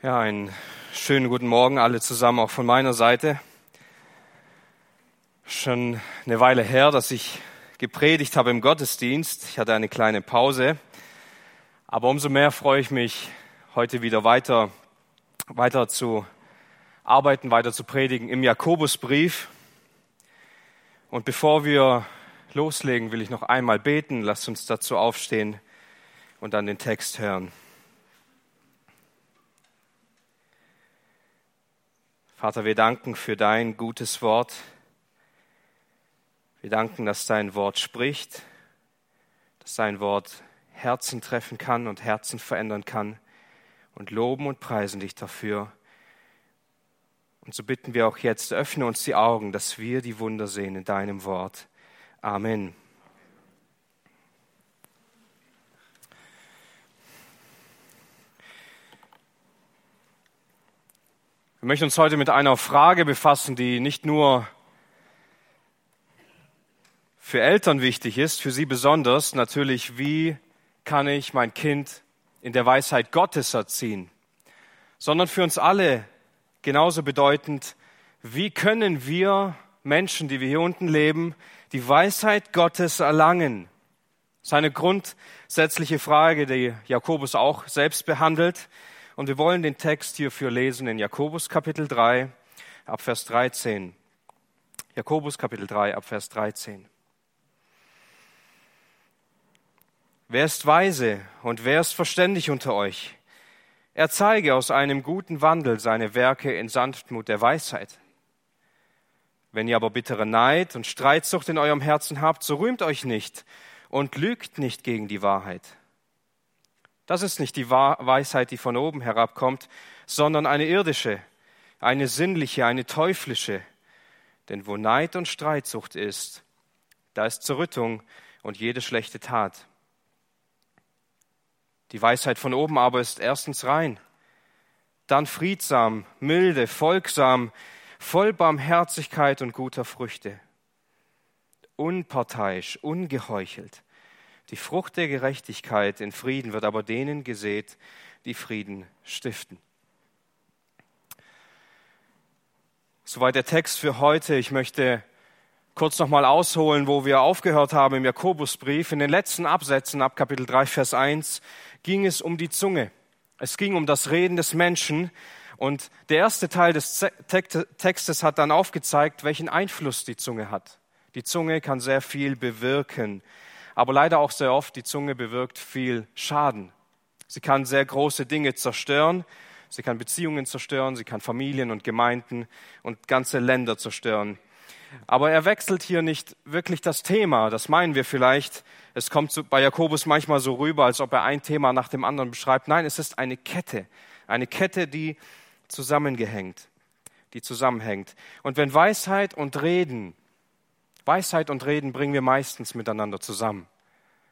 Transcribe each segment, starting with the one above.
Ja, einen schönen guten Morgen alle zusammen, auch von meiner Seite. Schon eine Weile her, dass ich gepredigt habe im Gottesdienst. Ich hatte eine kleine Pause. Aber umso mehr freue ich mich, heute wieder weiter, weiter zu arbeiten, weiter zu predigen im Jakobusbrief. Und bevor wir loslegen, will ich noch einmal beten. Lasst uns dazu aufstehen und dann den Text hören. Vater, wir danken für dein gutes Wort. Wir danken, dass dein Wort spricht, dass dein Wort Herzen treffen kann und Herzen verändern kann und loben und preisen dich dafür. Und so bitten wir auch jetzt, öffne uns die Augen, dass wir die Wunder sehen in deinem Wort. Amen. Wir möchten uns heute mit einer Frage befassen, die nicht nur für Eltern wichtig ist, für sie besonders. Natürlich, wie kann ich mein Kind in der Weisheit Gottes erziehen, sondern für uns alle genauso bedeutend, wie können wir Menschen, die wir hier unten leben, die Weisheit Gottes erlangen? Seine grundsätzliche Frage, die Jakobus auch selbst behandelt, und wir wollen den Text hierfür lesen in Jakobus Kapitel 3 ab Vers 13. Jakobus Kapitel 3 ab Vers 13. Wer ist weise und wer ist verständig unter euch? Er zeige aus einem guten Wandel seine Werke in Sanftmut der Weisheit. Wenn ihr aber bittere Neid und Streitsucht in eurem Herzen habt, so rühmt euch nicht und lügt nicht gegen die Wahrheit. Das ist nicht die Weisheit, die von oben herabkommt, sondern eine irdische, eine sinnliche, eine teuflische. Denn wo Neid und Streitsucht ist, da ist Zerrüttung und jede schlechte Tat. Die Weisheit von oben aber ist erstens rein, dann friedsam, milde, folgsam, voll Barmherzigkeit und guter Früchte, unparteiisch, ungeheuchelt. Die Frucht der Gerechtigkeit in Frieden wird aber denen gesät, die Frieden stiften. Soweit der Text für heute. Ich möchte kurz nochmal ausholen, wo wir aufgehört haben im Jakobusbrief. In den letzten Absätzen ab Kapitel 3, Vers 1 ging es um die Zunge. Es ging um das Reden des Menschen. Und der erste Teil des Textes hat dann aufgezeigt, welchen Einfluss die Zunge hat. Die Zunge kann sehr viel bewirken aber leider auch sehr oft die Zunge bewirkt viel Schaden. Sie kann sehr große Dinge zerstören, sie kann Beziehungen zerstören, sie kann Familien und Gemeinden und ganze Länder zerstören. Aber er wechselt hier nicht wirklich das Thema, das meinen wir vielleicht. Es kommt bei Jakobus manchmal so rüber, als ob er ein Thema nach dem anderen beschreibt. Nein, es ist eine Kette, eine Kette, die zusammengehängt, die zusammenhängt. Und wenn Weisheit und Reden Weisheit und Reden bringen wir meistens miteinander zusammen.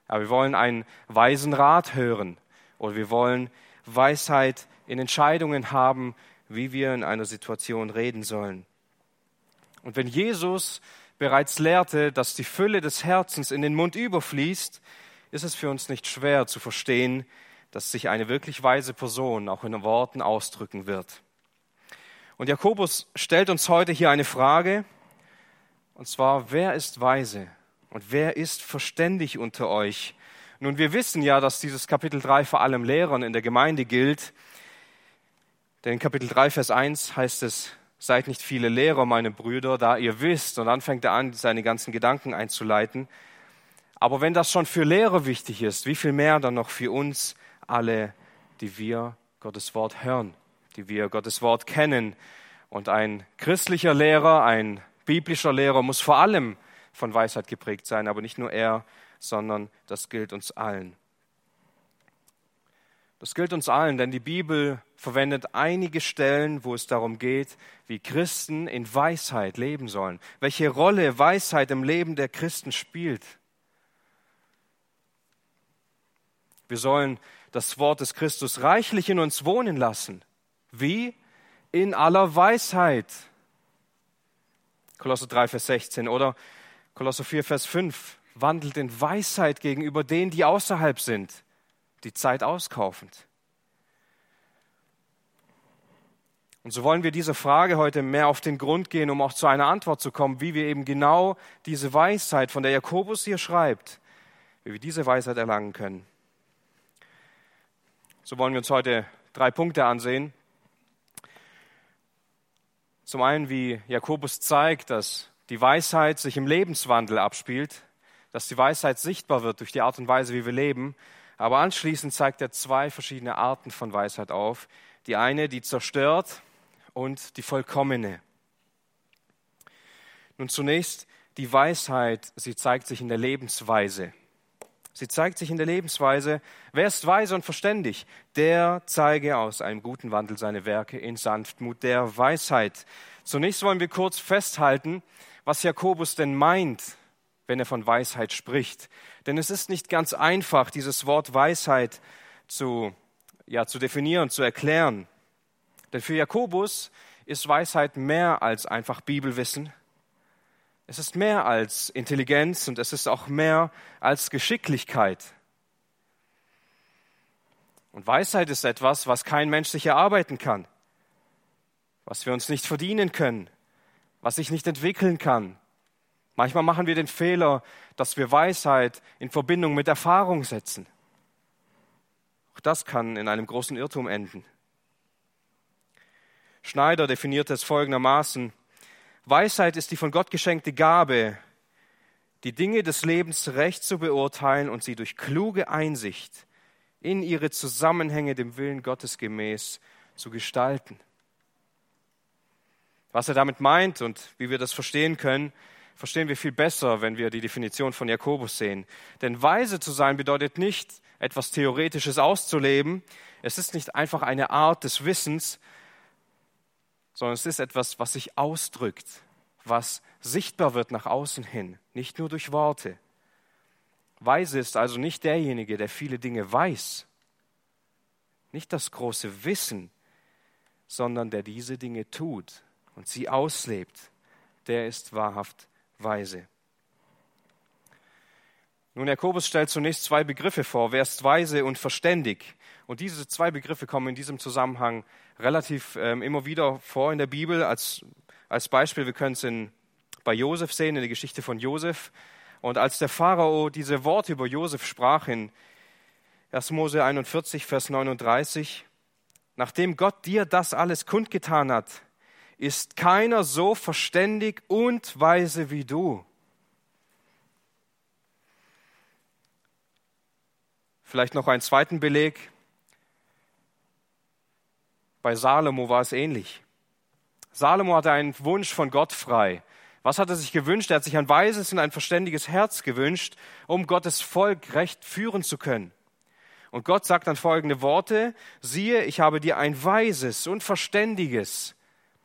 Aber wir wollen einen weisen Rat hören oder wir wollen Weisheit in Entscheidungen haben, wie wir in einer Situation reden sollen. Und wenn Jesus bereits lehrte, dass die Fülle des Herzens in den Mund überfließt, ist es für uns nicht schwer zu verstehen, dass sich eine wirklich weise Person auch in Worten ausdrücken wird. Und Jakobus stellt uns heute hier eine Frage, und zwar, wer ist weise und wer ist verständig unter euch? Nun, wir wissen ja, dass dieses Kapitel 3 vor allem Lehrern in der Gemeinde gilt. Denn in Kapitel 3, Vers 1 heißt es, seid nicht viele Lehrer, meine Brüder, da ihr wisst. Und dann fängt er an, seine ganzen Gedanken einzuleiten. Aber wenn das schon für Lehrer wichtig ist, wie viel mehr dann noch für uns alle, die wir Gottes Wort hören, die wir Gottes Wort kennen. Und ein christlicher Lehrer, ein biblischer Lehrer muss vor allem von Weisheit geprägt sein, aber nicht nur er, sondern das gilt uns allen. Das gilt uns allen, denn die Bibel verwendet einige Stellen, wo es darum geht, wie Christen in Weisheit leben sollen, welche Rolle Weisheit im Leben der Christen spielt. Wir sollen das Wort des Christus reichlich in uns wohnen lassen. Wie? In aller Weisheit. Kolosser 3, Vers 16 oder Kolosser 4, Vers 5. Wandelt in Weisheit gegenüber denen, die außerhalb sind, die Zeit auskaufend. Und so wollen wir dieser Frage heute mehr auf den Grund gehen, um auch zu einer Antwort zu kommen, wie wir eben genau diese Weisheit, von der Jakobus hier schreibt, wie wir diese Weisheit erlangen können. So wollen wir uns heute drei Punkte ansehen. Zum einen, wie Jakobus zeigt, dass die Weisheit sich im Lebenswandel abspielt, dass die Weisheit sichtbar wird durch die Art und Weise, wie wir leben. Aber anschließend zeigt er zwei verschiedene Arten von Weisheit auf. Die eine, die zerstört und die vollkommene. Nun zunächst die Weisheit, sie zeigt sich in der Lebensweise. Sie zeigt sich in der Lebensweise. Wer ist weise und verständig? Der zeige aus einem guten Wandel seine Werke in Sanftmut der Weisheit. Zunächst wollen wir kurz festhalten, was Jakobus denn meint, wenn er von Weisheit spricht. Denn es ist nicht ganz einfach, dieses Wort Weisheit zu, ja, zu definieren, zu erklären. Denn für Jakobus ist Weisheit mehr als einfach Bibelwissen. Es ist mehr als Intelligenz und es ist auch mehr als Geschicklichkeit. Und Weisheit ist etwas, was kein Mensch sich erarbeiten kann, was wir uns nicht verdienen können, was sich nicht entwickeln kann. Manchmal machen wir den Fehler, dass wir Weisheit in Verbindung mit Erfahrung setzen. Auch das kann in einem großen Irrtum enden. Schneider definiert es folgendermaßen, Weisheit ist die von Gott geschenkte Gabe, die Dinge des Lebens recht zu beurteilen und sie durch kluge Einsicht in ihre Zusammenhänge dem Willen Gottes gemäß zu gestalten. Was er damit meint und wie wir das verstehen können, verstehen wir viel besser, wenn wir die Definition von Jakobus sehen. Denn weise zu sein bedeutet nicht, etwas Theoretisches auszuleben. Es ist nicht einfach eine Art des Wissens, sondern es ist etwas, was sich ausdrückt, was sichtbar wird nach außen hin, nicht nur durch Worte. Weise ist also nicht derjenige, der viele Dinge weiß, nicht das große Wissen, sondern der diese Dinge tut und sie auslebt, der ist wahrhaft weise. Nun, Jakobus stellt zunächst zwei Begriffe vor. Wer ist weise und verständig? Und diese zwei Begriffe kommen in diesem Zusammenhang relativ ähm, immer wieder vor in der Bibel. Als, als Beispiel, wir können es in, bei Josef sehen, in der Geschichte von Josef. Und als der Pharao diese Worte über Josef sprach in 1. Mose 41, Vers 39, nachdem Gott dir das alles kundgetan hat, ist keiner so verständig und weise wie du. Vielleicht noch einen zweiten Beleg. Bei Salomo war es ähnlich. Salomo hatte einen Wunsch von Gott frei. Was hat er sich gewünscht? Er hat sich ein weises und ein verständiges Herz gewünscht, um Gottes Volk recht führen zu können. Und Gott sagt dann folgende Worte, siehe, ich habe dir ein weises und verständiges,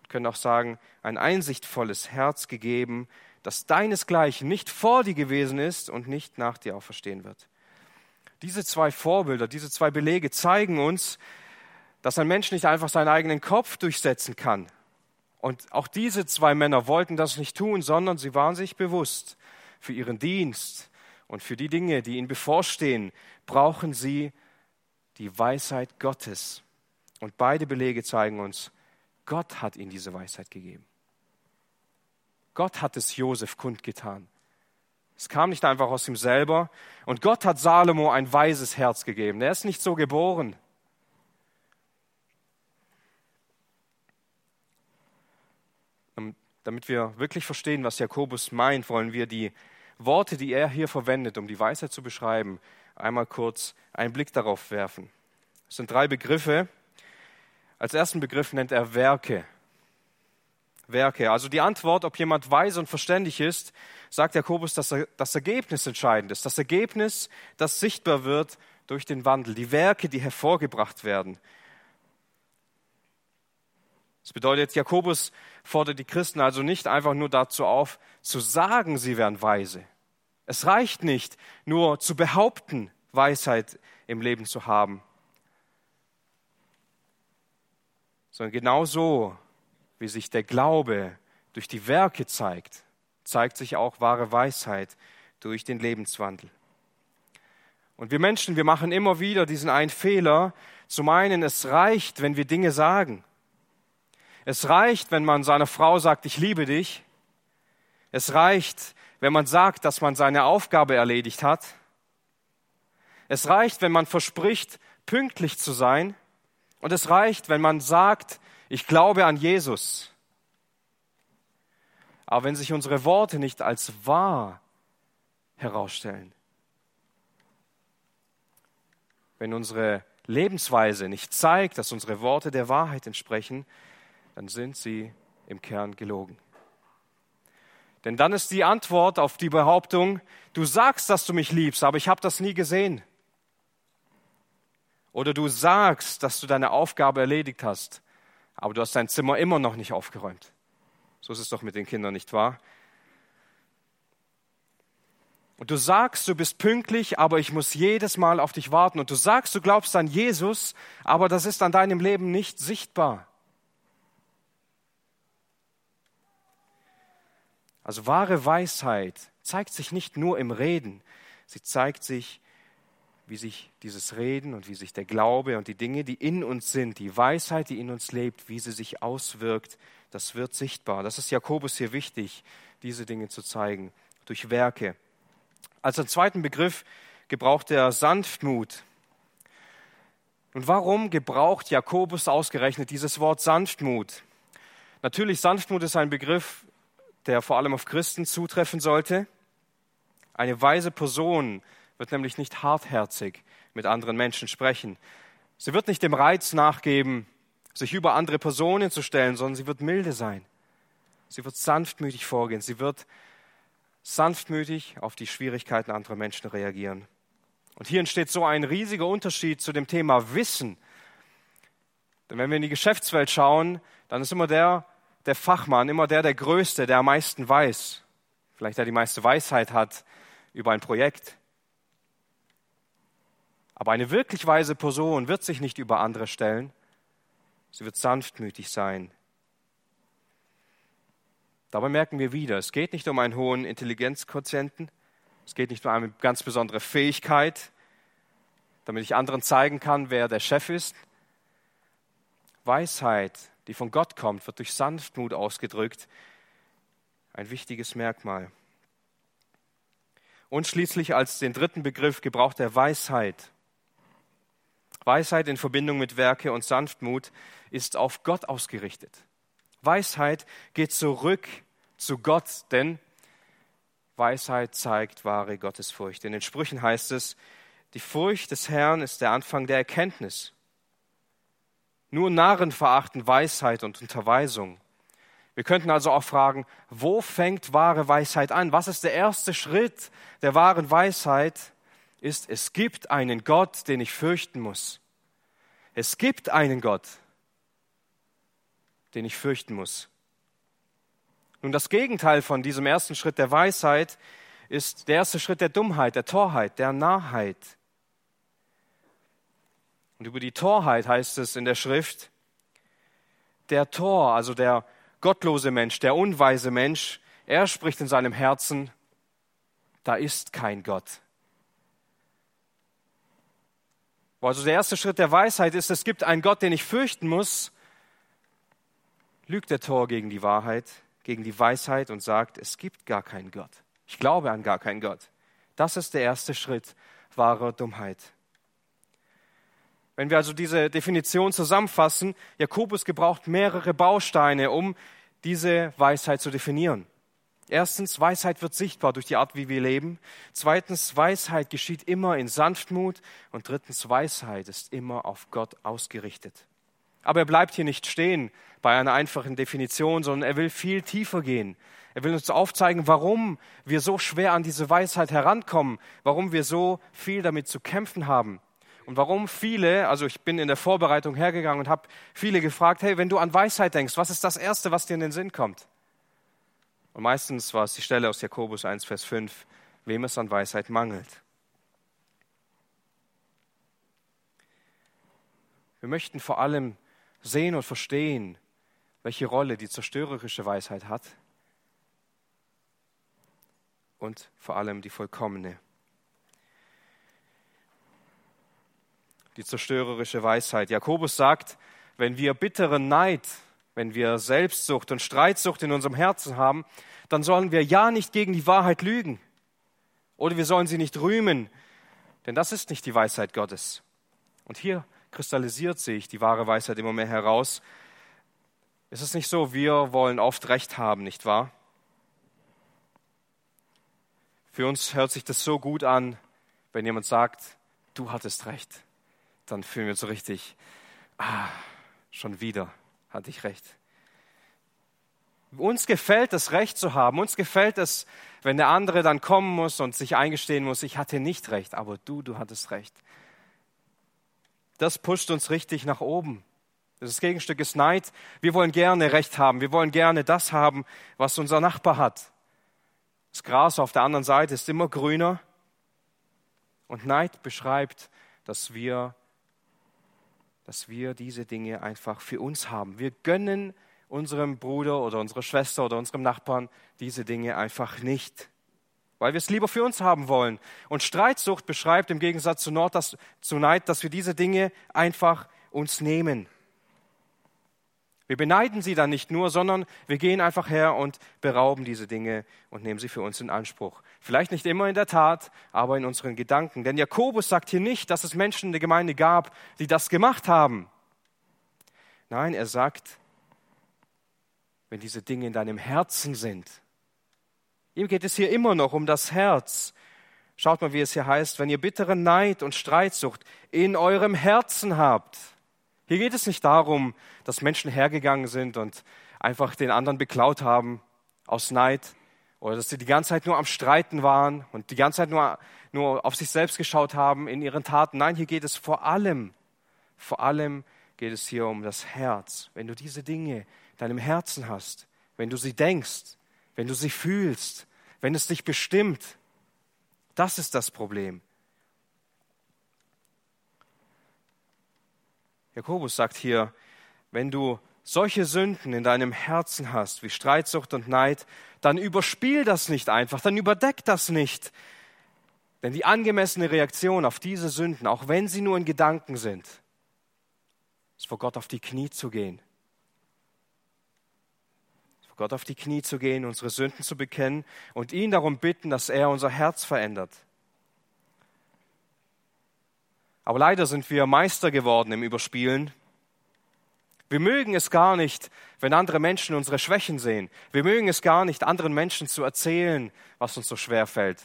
können auch sagen, ein einsichtvolles Herz gegeben, das deinesgleichen nicht vor dir gewesen ist und nicht nach dir auferstehen wird. Diese zwei Vorbilder, diese zwei Belege zeigen uns, dass ein Mensch nicht einfach seinen eigenen Kopf durchsetzen kann. Und auch diese zwei Männer wollten das nicht tun, sondern sie waren sich bewusst, für ihren Dienst und für die Dinge, die ihnen bevorstehen, brauchen sie die Weisheit Gottes. Und beide Belege zeigen uns, Gott hat ihnen diese Weisheit gegeben. Gott hat es Josef kundgetan. Es kam nicht einfach aus ihm selber. Und Gott hat Salomo ein weises Herz gegeben. Er ist nicht so geboren. Damit wir wirklich verstehen, was Jakobus meint, wollen wir die Worte, die er hier verwendet, um die Weisheit zu beschreiben, einmal kurz einen Blick darauf werfen. Es sind drei Begriffe. Als ersten Begriff nennt er Werke. Werke. Also die Antwort, ob jemand weise und verständig ist, sagt Jakobus, dass das Ergebnis entscheidend ist. Das Ergebnis, das sichtbar wird durch den Wandel. Die Werke, die hervorgebracht werden. Das bedeutet, Jakobus fordert die Christen also nicht einfach nur dazu auf, zu sagen, sie wären weise. Es reicht nicht, nur zu behaupten, Weisheit im Leben zu haben, sondern genauso, wie sich der Glaube durch die Werke zeigt, zeigt sich auch wahre Weisheit durch den Lebenswandel. Und wir Menschen, wir machen immer wieder diesen einen Fehler, zu meinen, es reicht, wenn wir Dinge sagen. Es reicht, wenn man seiner Frau sagt, ich liebe dich. Es reicht, wenn man sagt, dass man seine Aufgabe erledigt hat. Es reicht, wenn man verspricht, pünktlich zu sein. Und es reicht, wenn man sagt, ich glaube an Jesus. Aber wenn sich unsere Worte nicht als wahr herausstellen, wenn unsere Lebensweise nicht zeigt, dass unsere Worte der Wahrheit entsprechen, dann sind sie im Kern gelogen. Denn dann ist die Antwort auf die Behauptung, du sagst, dass du mich liebst, aber ich habe das nie gesehen. Oder du sagst, dass du deine Aufgabe erledigt hast, aber du hast dein Zimmer immer noch nicht aufgeräumt. So ist es doch mit den Kindern, nicht wahr? Und du sagst, du bist pünktlich, aber ich muss jedes Mal auf dich warten. Und du sagst, du glaubst an Jesus, aber das ist an deinem Leben nicht sichtbar. Also wahre Weisheit zeigt sich nicht nur im Reden, sie zeigt sich, wie sich dieses Reden und wie sich der Glaube und die Dinge, die in uns sind, die Weisheit, die in uns lebt, wie sie sich auswirkt, das wird sichtbar. Das ist Jakobus hier wichtig, diese Dinge zu zeigen, durch Werke. Als zweiten Begriff gebraucht er Sanftmut. Und warum gebraucht Jakobus ausgerechnet dieses Wort Sanftmut? Natürlich, Sanftmut ist ein Begriff, der vor allem auf Christen zutreffen sollte. Eine weise Person wird nämlich nicht hartherzig mit anderen Menschen sprechen. Sie wird nicht dem Reiz nachgeben, sich über andere Personen zu stellen, sondern sie wird milde sein. Sie wird sanftmütig vorgehen. Sie wird sanftmütig auf die Schwierigkeiten anderer Menschen reagieren. Und hier entsteht so ein riesiger Unterschied zu dem Thema Wissen. Denn wenn wir in die Geschäftswelt schauen, dann ist immer der, der Fachmann, immer der, der Größte, der am meisten weiß, vielleicht der die meiste Weisheit hat über ein Projekt. Aber eine wirklich weise Person wird sich nicht über andere stellen, sie wird sanftmütig sein. Dabei merken wir wieder, es geht nicht um einen hohen Intelligenzquotienten, es geht nicht um eine ganz besondere Fähigkeit, damit ich anderen zeigen kann, wer der Chef ist. Weisheit die von Gott kommt, wird durch Sanftmut ausgedrückt. Ein wichtiges Merkmal. Und schließlich als den dritten Begriff gebraucht er Weisheit. Weisheit in Verbindung mit Werke und Sanftmut ist auf Gott ausgerichtet. Weisheit geht zurück zu Gott, denn Weisheit zeigt wahre Gottesfurcht. In den Sprüchen heißt es, die Furcht des Herrn ist der Anfang der Erkenntnis. Nur Narren verachten Weisheit und Unterweisung. Wir könnten also auch fragen, wo fängt wahre Weisheit an? Was ist der erste Schritt der wahren Weisheit? Ist, es gibt einen Gott, den ich fürchten muss. Es gibt einen Gott, den ich fürchten muss. Nun, das Gegenteil von diesem ersten Schritt der Weisheit ist der erste Schritt der Dummheit, der Torheit, der Narrheit. Und über die Torheit heißt es in der Schrift, der Tor, also der gottlose Mensch, der unweise Mensch, er spricht in seinem Herzen, da ist kein Gott. Wo also der erste Schritt der Weisheit ist, es gibt einen Gott, den ich fürchten muss, lügt der Tor gegen die Wahrheit, gegen die Weisheit und sagt, es gibt gar keinen Gott. Ich glaube an gar keinen Gott. Das ist der erste Schritt wahrer Dummheit. Wenn wir also diese Definition zusammenfassen, Jakobus gebraucht mehrere Bausteine, um diese Weisheit zu definieren. Erstens, Weisheit wird sichtbar durch die Art, wie wir leben. Zweitens, Weisheit geschieht immer in Sanftmut. Und drittens, Weisheit ist immer auf Gott ausgerichtet. Aber er bleibt hier nicht stehen bei einer einfachen Definition, sondern er will viel tiefer gehen. Er will uns aufzeigen, warum wir so schwer an diese Weisheit herankommen, warum wir so viel damit zu kämpfen haben. Und warum viele, also ich bin in der Vorbereitung hergegangen und habe viele gefragt, hey, wenn du an Weisheit denkst, was ist das Erste, was dir in den Sinn kommt? Und meistens war es die Stelle aus Jakobus 1, Vers 5, wem es an Weisheit mangelt. Wir möchten vor allem sehen und verstehen, welche Rolle die zerstörerische Weisheit hat und vor allem die vollkommene. die zerstörerische Weisheit. Jakobus sagt, wenn wir bitteren Neid wenn wir Selbstsucht und Streitsucht in unserem Herzen haben, dann sollen wir ja nicht gegen die Wahrheit lügen. Oder wir sollen sie nicht rühmen, denn das ist nicht die Weisheit Gottes. Und hier kristallisiert sich die wahre Weisheit immer mehr heraus. Es ist nicht so, wir wollen oft Recht haben, nicht wahr? Für uns hört sich das so gut an, wenn jemand sagt, du hattest recht. Dann fühlen wir uns so richtig, ah, schon wieder hatte ich recht. Uns gefällt es, Recht zu haben. Uns gefällt es, wenn der andere dann kommen muss und sich eingestehen muss, ich hatte nicht recht, aber du, du hattest recht. Das pusht uns richtig nach oben. Das Gegenstück ist Neid. Wir wollen gerne Recht haben. Wir wollen gerne das haben, was unser Nachbar hat. Das Gras auf der anderen Seite ist immer grüner. Und Neid beschreibt, dass wir, dass wir diese Dinge einfach für uns haben. Wir gönnen unserem Bruder oder unserer Schwester oder unserem Nachbarn diese Dinge einfach nicht, weil wir es lieber für uns haben wollen. Und Streitsucht beschreibt im Gegensatz zu, Nord, dass, zu Neid, dass wir diese Dinge einfach uns nehmen. Wir beneiden sie dann nicht nur, sondern wir gehen einfach her und berauben diese Dinge und nehmen sie für uns in Anspruch. Vielleicht nicht immer in der Tat, aber in unseren Gedanken. Denn Jakobus sagt hier nicht, dass es Menschen in der Gemeinde gab, die das gemacht haben. Nein, er sagt, wenn diese Dinge in deinem Herzen sind. Ihm geht es hier immer noch um das Herz. Schaut mal, wie es hier heißt, wenn ihr bittere Neid und Streitsucht in eurem Herzen habt. Hier geht es nicht darum, dass Menschen hergegangen sind und einfach den anderen beklaut haben aus Neid oder dass sie die ganze Zeit nur am Streiten waren und die ganze Zeit nur, nur auf sich selbst geschaut haben in ihren Taten. Nein, hier geht es vor allem, vor allem geht es hier um das Herz. Wenn du diese Dinge deinem Herzen hast, wenn du sie denkst, wenn du sie fühlst, wenn es dich bestimmt. Das ist das Problem. Jakobus sagt hier, wenn du solche Sünden in deinem Herzen hast, wie Streitsucht und Neid, dann überspiel das nicht einfach, dann überdeck das nicht. Denn die angemessene Reaktion auf diese Sünden, auch wenn sie nur in Gedanken sind, ist vor Gott auf die Knie zu gehen Gott auf die Knie zu gehen, unsere Sünden zu bekennen und ihn darum bitten, dass er unser Herz verändert. Aber leider sind wir Meister geworden im Überspielen. Wir mögen es gar nicht, wenn andere Menschen unsere Schwächen sehen. Wir mögen es gar nicht, anderen Menschen zu erzählen, was uns so schwer fällt.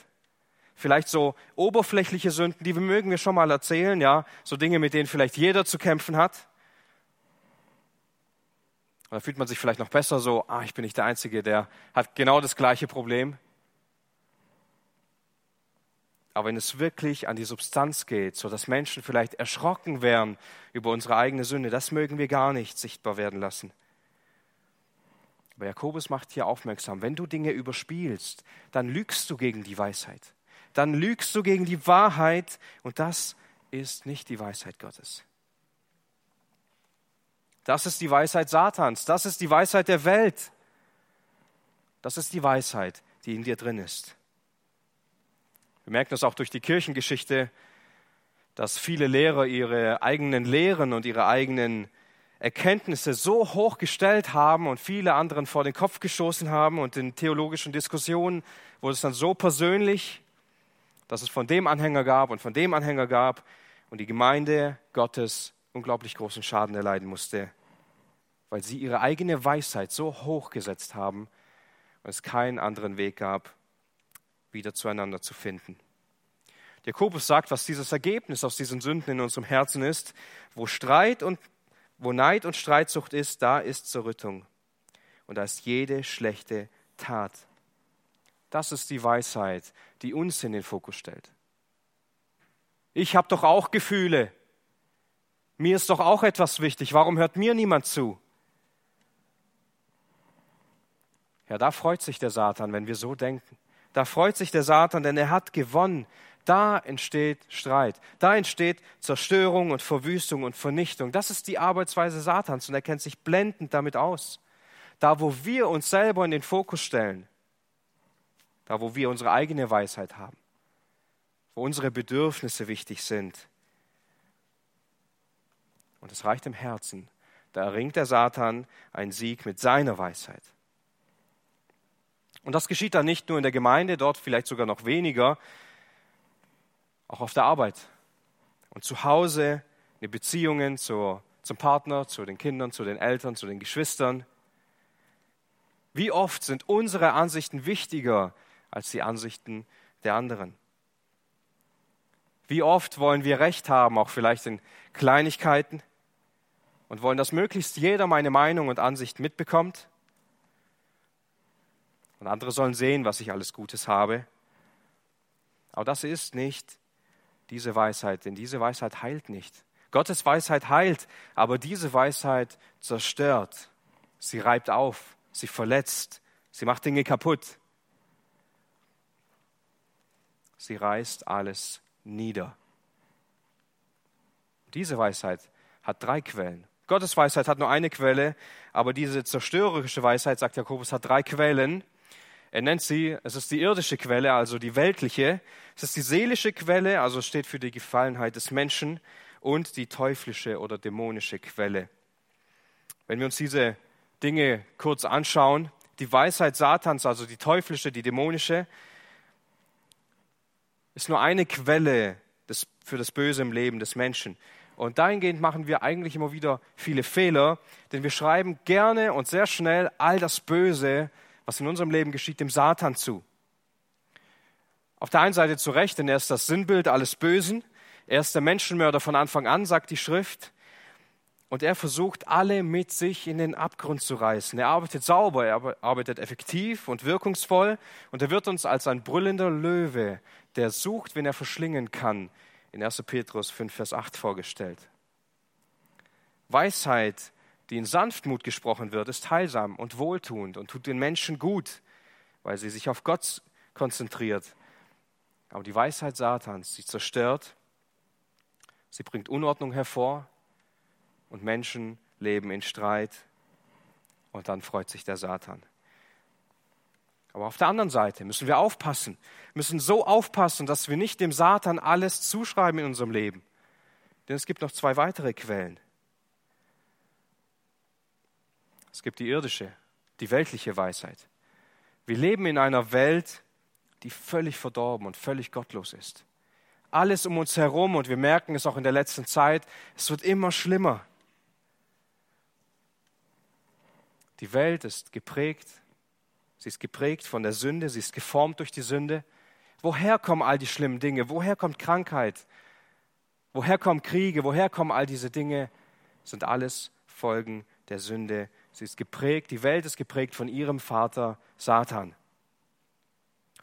Vielleicht so oberflächliche Sünden, die mögen wir schon mal erzählen, ja, so Dinge, mit denen vielleicht jeder zu kämpfen hat. Da fühlt man sich vielleicht noch besser so, ah, ich bin nicht der Einzige, der hat genau das gleiche Problem. Aber wenn es wirklich an die Substanz geht, so dass Menschen vielleicht erschrocken wären über unsere eigene Sünde, das mögen wir gar nicht sichtbar werden lassen. Aber Jakobus macht hier aufmerksam, wenn du Dinge überspielst, dann lügst du gegen die Weisheit. Dann lügst du gegen die Wahrheit und das ist nicht die Weisheit Gottes. Das ist die Weisheit Satans. Das ist die Weisheit der Welt. Das ist die Weisheit, die in dir drin ist. Wir merken das auch durch die Kirchengeschichte, dass viele Lehrer ihre eigenen Lehren und ihre eigenen Erkenntnisse so hoch gestellt haben und viele anderen vor den Kopf gestoßen haben und in theologischen Diskussionen wurde es dann so persönlich, dass es von dem Anhänger gab und von dem Anhänger gab und die Gemeinde Gottes unglaublich großen Schaden erleiden musste, weil sie ihre eigene Weisheit so hoch gesetzt haben und es keinen anderen Weg gab, wieder zueinander zu finden. Jakobus sagt, was dieses Ergebnis aus diesen Sünden in unserem Herzen ist, wo Streit und wo Neid und Streitsucht ist, da ist Zerrüttung und da ist jede schlechte Tat. Das ist die Weisheit, die uns in den Fokus stellt. Ich habe doch auch Gefühle. Mir ist doch auch etwas wichtig. Warum hört mir niemand zu? Ja, da freut sich der Satan, wenn wir so denken. Da freut sich der Satan, denn er hat gewonnen. Da entsteht Streit. Da entsteht Zerstörung und Verwüstung und Vernichtung. Das ist die Arbeitsweise Satans und er kennt sich blendend damit aus. Da, wo wir uns selber in den Fokus stellen, da, wo wir unsere eigene Weisheit haben, wo unsere Bedürfnisse wichtig sind, und es reicht im Herzen, Da erringt der Satan einen Sieg mit seiner Weisheit. Und das geschieht dann nicht nur in der Gemeinde, dort vielleicht sogar noch weniger, auch auf der Arbeit und zu Hause, in den Beziehungen zur, zum Partner, zu den Kindern, zu den Eltern, zu den Geschwistern. Wie oft sind unsere Ansichten wichtiger als die Ansichten der anderen? Wie oft wollen wir Recht haben, auch vielleicht in Kleinigkeiten, und wollen, dass möglichst jeder meine Meinung und Ansicht mitbekommt? Und andere sollen sehen, was ich alles Gutes habe. Aber das ist nicht diese Weisheit, denn diese Weisheit heilt nicht. Gottes Weisheit heilt, aber diese Weisheit zerstört. Sie reibt auf, sie verletzt, sie macht Dinge kaputt. Sie reißt alles nieder. Diese Weisheit hat drei Quellen. Gottes Weisheit hat nur eine Quelle, aber diese zerstörerische Weisheit, sagt Jakobus, hat drei Quellen. Er nennt sie, es ist die irdische Quelle, also die weltliche. Es ist die seelische Quelle, also steht für die Gefallenheit des Menschen und die teuflische oder dämonische Quelle. Wenn wir uns diese Dinge kurz anschauen, die Weisheit Satans, also die teuflische, die dämonische, ist nur eine Quelle des, für das Böse im Leben des Menschen. Und dahingehend machen wir eigentlich immer wieder viele Fehler, denn wir schreiben gerne und sehr schnell all das Böse, was in unserem Leben geschieht, dem Satan zu. Auf der einen Seite zu Recht, denn er ist das Sinnbild alles Bösen. Er ist der Menschenmörder von Anfang an, sagt die Schrift. Und er versucht, alle mit sich in den Abgrund zu reißen. Er arbeitet sauber, er arbeitet effektiv und wirkungsvoll. Und er wird uns als ein brüllender Löwe, der sucht, wen er verschlingen kann, in 1. Petrus 5, Vers 8 vorgestellt. Weisheit, die in Sanftmut gesprochen wird, ist heilsam und wohltuend und tut den Menschen gut, weil sie sich auf Gott konzentriert. Aber die Weisheit Satans, sie zerstört, sie bringt Unordnung hervor und Menschen leben in Streit und dann freut sich der Satan. Aber auf der anderen Seite müssen wir aufpassen, müssen so aufpassen, dass wir nicht dem Satan alles zuschreiben in unserem Leben. Denn es gibt noch zwei weitere Quellen. Es gibt die irdische, die weltliche Weisheit. Wir leben in einer Welt, die völlig verdorben und völlig gottlos ist. Alles um uns herum, und wir merken es auch in der letzten Zeit, es wird immer schlimmer. Die Welt ist geprägt, sie ist geprägt von der Sünde, sie ist geformt durch die Sünde. Woher kommen all die schlimmen Dinge? Woher kommt Krankheit? Woher kommen Kriege? Woher kommen all diese Dinge? Das sind alles Folgen der Sünde. Sie ist geprägt, die Welt ist geprägt von ihrem Vater Satan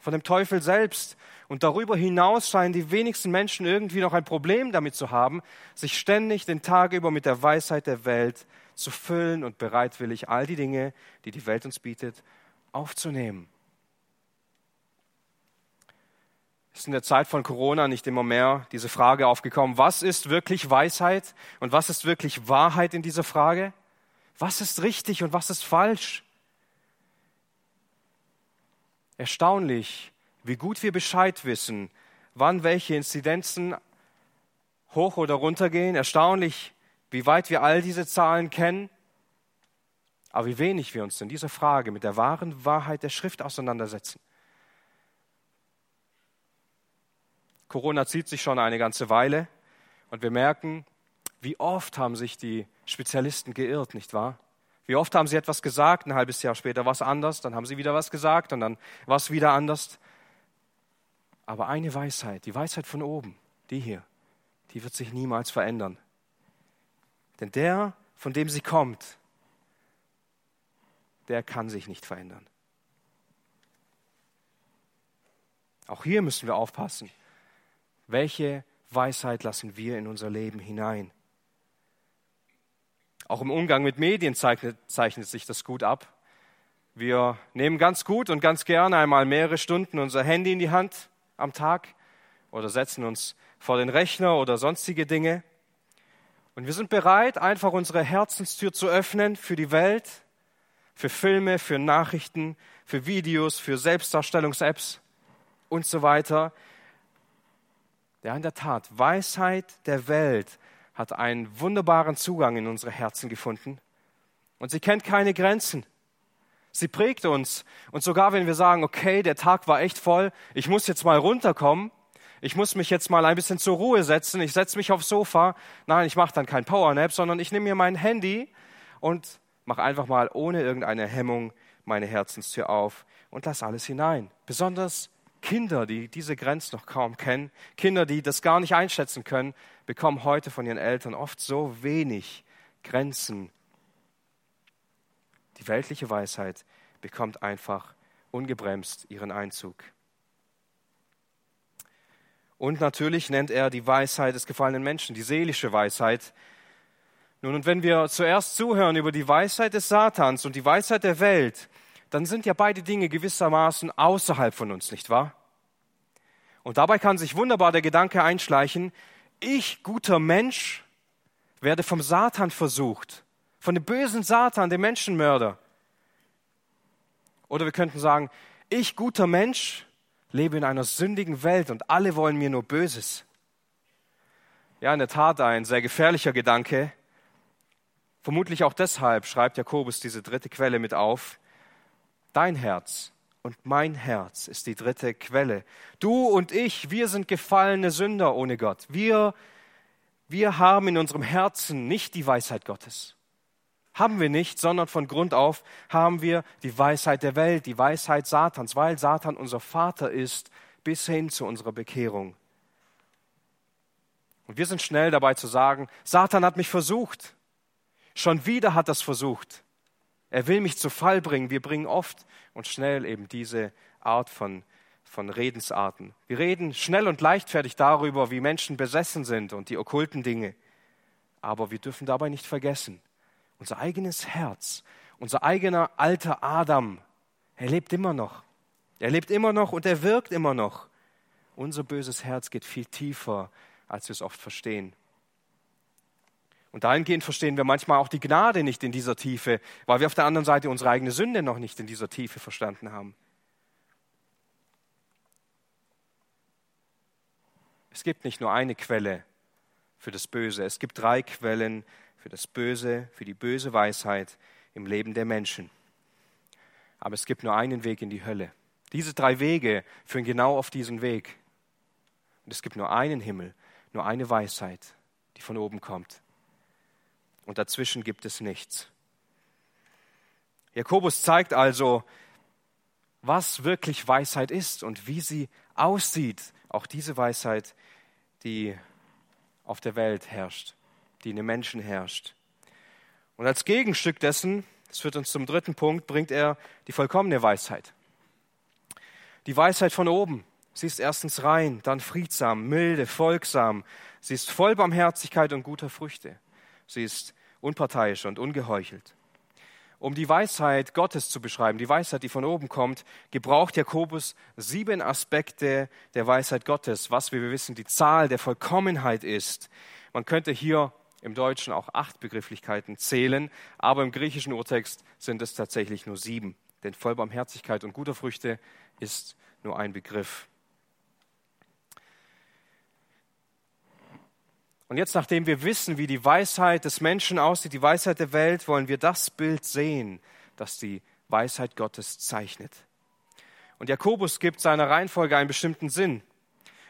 von dem Teufel selbst. Und darüber hinaus scheinen die wenigsten Menschen irgendwie noch ein Problem damit zu haben, sich ständig den Tag über mit der Weisheit der Welt zu füllen und bereitwillig all die Dinge, die die Welt uns bietet, aufzunehmen. ist in der Zeit von Corona nicht immer mehr diese Frage aufgekommen, was ist wirklich Weisheit und was ist wirklich Wahrheit in dieser Frage? Was ist richtig und was ist falsch? Erstaunlich, wie gut wir Bescheid wissen, wann welche Inzidenzen hoch oder runter gehen. Erstaunlich, wie weit wir all diese Zahlen kennen. Aber wie wenig wir uns in dieser Frage mit der wahren Wahrheit der Schrift auseinandersetzen. Corona zieht sich schon eine ganze Weile und wir merken, wie oft haben sich die Spezialisten geirrt, nicht wahr? Wie oft haben sie etwas gesagt, ein halbes Jahr später war es anders, dann haben sie wieder was gesagt und dann war es wieder anders. Aber eine Weisheit, die Weisheit von oben, die hier, die wird sich niemals verändern. Denn der, von dem sie kommt, der kann sich nicht verändern. Auch hier müssen wir aufpassen. Welche Weisheit lassen wir in unser Leben hinein? Auch im Umgang mit Medien zeichnet, zeichnet sich das gut ab. Wir nehmen ganz gut und ganz gerne einmal mehrere Stunden unser Handy in die Hand am Tag oder setzen uns vor den Rechner oder sonstige Dinge. Und wir sind bereit, einfach unsere Herzenstür zu öffnen für die Welt, für Filme, für Nachrichten, für Videos, für Selbstdarstellungs-Apps und so weiter. Ja, in der Tat, Weisheit der Welt hat einen wunderbaren Zugang in unsere Herzen gefunden. Und sie kennt keine Grenzen. Sie prägt uns. Und sogar wenn wir sagen, okay, der Tag war echt voll, ich muss jetzt mal runterkommen, ich muss mich jetzt mal ein bisschen zur Ruhe setzen, ich setze mich aufs Sofa. Nein, ich mache dann kein Powernap, sondern ich nehme mir mein Handy und mache einfach mal ohne irgendeine Hemmung meine Herzenstür auf und lass alles hinein. Besonders Kinder, die diese Grenzen noch kaum kennen, Kinder, die das gar nicht einschätzen können, bekommen heute von ihren Eltern oft so wenig Grenzen die weltliche Weisheit bekommt einfach ungebremst ihren Einzug. Und natürlich nennt er die Weisheit des gefallenen Menschen, die seelische Weisheit. Nun, und wenn wir zuerst zuhören über die Weisheit des Satans und die Weisheit der Welt, dann sind ja beide Dinge gewissermaßen außerhalb von uns, nicht wahr? Und dabei kann sich wunderbar der Gedanke einschleichen, ich, guter Mensch, werde vom Satan versucht von dem bösen Satan, dem Menschenmörder. Oder wir könnten sagen, ich guter Mensch lebe in einer sündigen Welt und alle wollen mir nur Böses. Ja, in der Tat ein sehr gefährlicher Gedanke. Vermutlich auch deshalb schreibt Jakobus diese dritte Quelle mit auf. Dein Herz und mein Herz ist die dritte Quelle. Du und ich, wir sind gefallene Sünder ohne Gott. Wir, wir haben in unserem Herzen nicht die Weisheit Gottes haben wir nicht, sondern von Grund auf haben wir die Weisheit der Welt, die Weisheit Satans, weil Satan unser Vater ist, bis hin zu unserer Bekehrung. Und wir sind schnell dabei zu sagen, Satan hat mich versucht. Schon wieder hat er es versucht. Er will mich zu Fall bringen. Wir bringen oft und schnell eben diese Art von, von Redensarten. Wir reden schnell und leichtfertig darüber, wie Menschen besessen sind und die okkulten Dinge. Aber wir dürfen dabei nicht vergessen, unser eigenes Herz, unser eigener alter Adam, er lebt immer noch. Er lebt immer noch und er wirkt immer noch. Unser böses Herz geht viel tiefer, als wir es oft verstehen. Und dahingehend verstehen wir manchmal auch die Gnade nicht in dieser Tiefe, weil wir auf der anderen Seite unsere eigene Sünde noch nicht in dieser Tiefe verstanden haben. Es gibt nicht nur eine Quelle für das Böse, es gibt drei Quellen für das Böse, für die böse Weisheit im Leben der Menschen. Aber es gibt nur einen Weg in die Hölle. Diese drei Wege führen genau auf diesen Weg. Und es gibt nur einen Himmel, nur eine Weisheit, die von oben kommt. Und dazwischen gibt es nichts. Jakobus zeigt also, was wirklich Weisheit ist und wie sie aussieht. Auch diese Weisheit, die auf der Welt herrscht die in den Menschen herrscht. Und als Gegenstück dessen, das führt uns zum dritten Punkt, bringt er die vollkommene Weisheit. Die Weisheit von oben. Sie ist erstens rein, dann friedsam, milde, folgsam. Sie ist voll Barmherzigkeit und guter Früchte. Sie ist unparteiisch und ungeheuchelt. Um die Weisheit Gottes zu beschreiben, die Weisheit, die von oben kommt, gebraucht Jakobus sieben Aspekte der Weisheit Gottes, was, wie wir wissen, die Zahl der Vollkommenheit ist. Man könnte hier im Deutschen auch acht Begrifflichkeiten zählen, aber im griechischen Urtext sind es tatsächlich nur sieben. Denn Vollbarmherzigkeit und guter Früchte ist nur ein Begriff. Und jetzt, nachdem wir wissen, wie die Weisheit des Menschen aussieht, die Weisheit der Welt, wollen wir das Bild sehen, das die Weisheit Gottes zeichnet. Und Jakobus gibt seiner Reihenfolge einen bestimmten Sinn.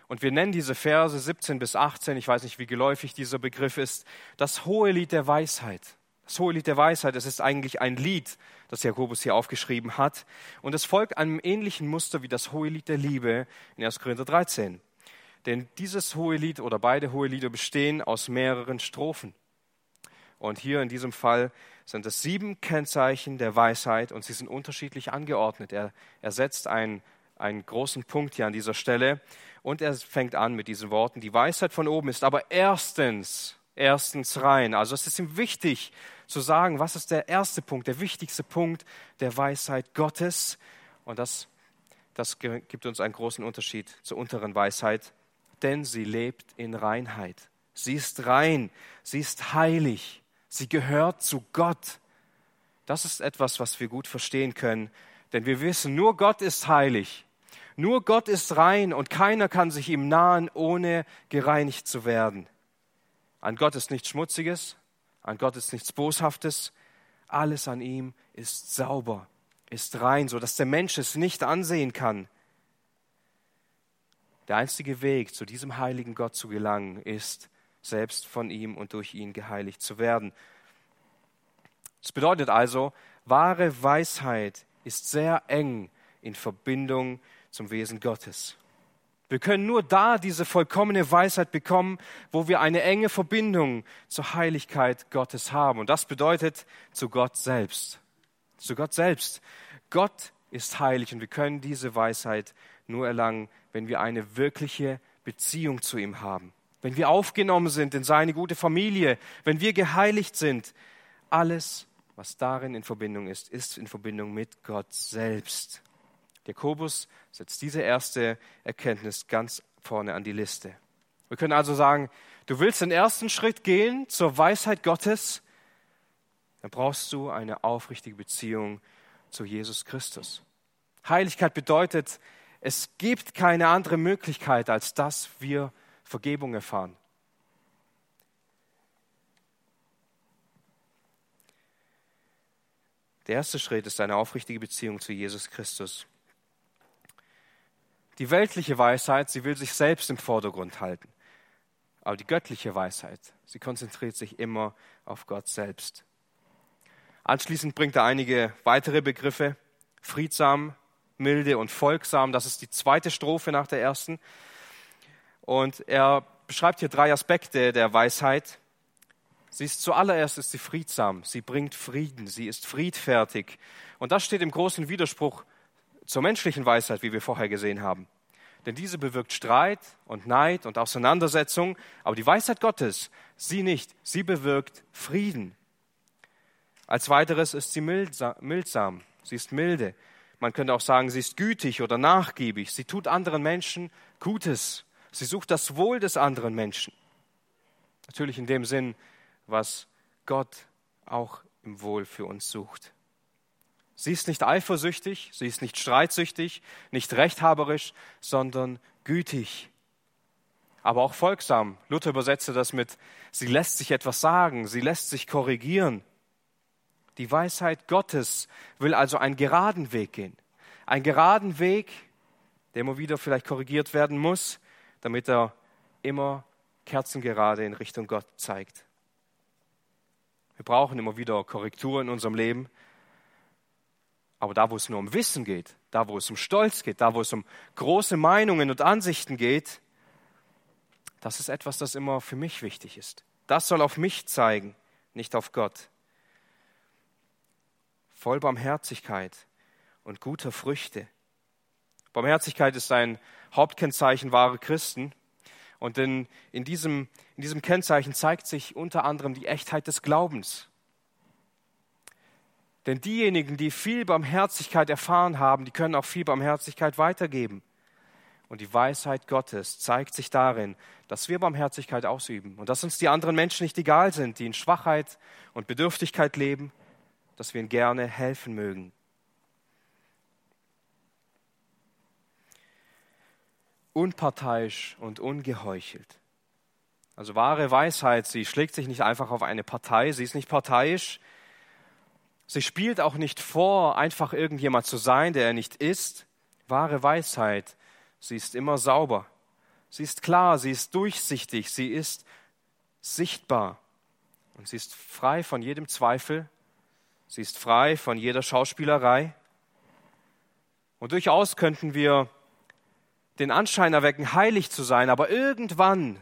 Und wir nennen diese Verse 17 bis 18, ich weiß nicht, wie geläufig dieser Begriff ist, das hohe Lied der Weisheit. Das hohe Lied der Weisheit, es ist eigentlich ein Lied, das Jakobus hier aufgeschrieben hat. Und es folgt einem ähnlichen Muster wie das hohe Lied der Liebe in 1. Korinther 13. Denn dieses hohe Lied oder beide hohe Lieder bestehen aus mehreren Strophen. Und hier in diesem Fall sind es sieben Kennzeichen der Weisheit und sie sind unterschiedlich angeordnet. Er, er setzt einen, einen großen Punkt hier an dieser Stelle und er fängt an mit diesen Worten, die Weisheit von oben ist aber erstens, erstens rein. Also es ist ihm wichtig zu sagen, was ist der erste Punkt, der wichtigste Punkt der Weisheit Gottes. Und das, das gibt uns einen großen Unterschied zur unteren Weisheit, denn sie lebt in Reinheit. Sie ist rein, sie ist heilig, sie gehört zu Gott. Das ist etwas, was wir gut verstehen können, denn wir wissen, nur Gott ist heilig. Nur Gott ist rein und keiner kann sich ihm nahen, ohne gereinigt zu werden. An Gott ist nichts Schmutziges, an Gott ist nichts Boshaftes. Alles an ihm ist sauber, ist rein, so dass der Mensch es nicht ansehen kann. Der einzige Weg, zu diesem heiligen Gott zu gelangen, ist, selbst von ihm und durch ihn geheiligt zu werden. Das bedeutet also, wahre Weisheit ist sehr eng in Verbindung zum Wesen Gottes. Wir können nur da diese vollkommene Weisheit bekommen, wo wir eine enge Verbindung zur Heiligkeit Gottes haben. Und das bedeutet zu Gott selbst. Zu Gott selbst. Gott ist heilig und wir können diese Weisheit nur erlangen, wenn wir eine wirkliche Beziehung zu ihm haben. Wenn wir aufgenommen sind in seine gute Familie, wenn wir geheiligt sind. Alles, was darin in Verbindung ist, ist in Verbindung mit Gott selbst. Jakobus setzt diese erste Erkenntnis ganz vorne an die Liste. Wir können also sagen, du willst den ersten Schritt gehen zur Weisheit Gottes, dann brauchst du eine aufrichtige Beziehung zu Jesus Christus. Heiligkeit bedeutet, es gibt keine andere Möglichkeit, als dass wir Vergebung erfahren. Der erste Schritt ist eine aufrichtige Beziehung zu Jesus Christus. Die weltliche Weisheit, sie will sich selbst im Vordergrund halten. Aber die göttliche Weisheit, sie konzentriert sich immer auf Gott selbst. Anschließend bringt er einige weitere Begriffe. Friedsam, milde und folgsam. Das ist die zweite Strophe nach der ersten. Und er beschreibt hier drei Aspekte der Weisheit. Sie ist zuallererst ist sie friedsam. Sie bringt Frieden. Sie ist friedfertig. Und das steht im großen Widerspruch zur menschlichen Weisheit, wie wir vorher gesehen haben. Denn diese bewirkt Streit und Neid und Auseinandersetzung, aber die Weisheit Gottes, sie nicht, sie bewirkt Frieden. Als weiteres ist sie mildsam, sie ist milde. Man könnte auch sagen, sie ist gütig oder nachgiebig, sie tut anderen Menschen Gutes, sie sucht das Wohl des anderen Menschen. Natürlich in dem Sinn, was Gott auch im Wohl für uns sucht. Sie ist nicht eifersüchtig, sie ist nicht streitsüchtig, nicht rechthaberisch, sondern gütig, aber auch folgsam. Luther übersetzte das mit, sie lässt sich etwas sagen, sie lässt sich korrigieren. Die Weisheit Gottes will also einen geraden Weg gehen. Einen geraden Weg, der immer wieder vielleicht korrigiert werden muss, damit er immer kerzengerade in Richtung Gott zeigt. Wir brauchen immer wieder Korrektur in unserem Leben, aber da, wo es nur um Wissen geht, da, wo es um Stolz geht, da, wo es um große Meinungen und Ansichten geht, das ist etwas, das immer für mich wichtig ist. Das soll auf mich zeigen, nicht auf Gott. Voll Barmherzigkeit und guter Früchte. Barmherzigkeit ist ein Hauptkennzeichen wahrer Christen. Und in, in, diesem, in diesem Kennzeichen zeigt sich unter anderem die Echtheit des Glaubens. Denn diejenigen, die viel Barmherzigkeit erfahren haben, die können auch viel Barmherzigkeit weitergeben. Und die Weisheit Gottes zeigt sich darin, dass wir Barmherzigkeit ausüben und dass uns die anderen Menschen nicht egal sind, die in Schwachheit und Bedürftigkeit leben, dass wir ihnen gerne helfen mögen. Unparteiisch und ungeheuchelt. Also wahre Weisheit, sie schlägt sich nicht einfach auf eine Partei, sie ist nicht parteiisch, Sie spielt auch nicht vor, einfach irgendjemand zu sein, der er nicht ist. Wahre Weisheit, sie ist immer sauber. Sie ist klar, sie ist durchsichtig, sie ist sichtbar. Und sie ist frei von jedem Zweifel. Sie ist frei von jeder Schauspielerei. Und durchaus könnten wir den Anschein erwecken, heilig zu sein, aber irgendwann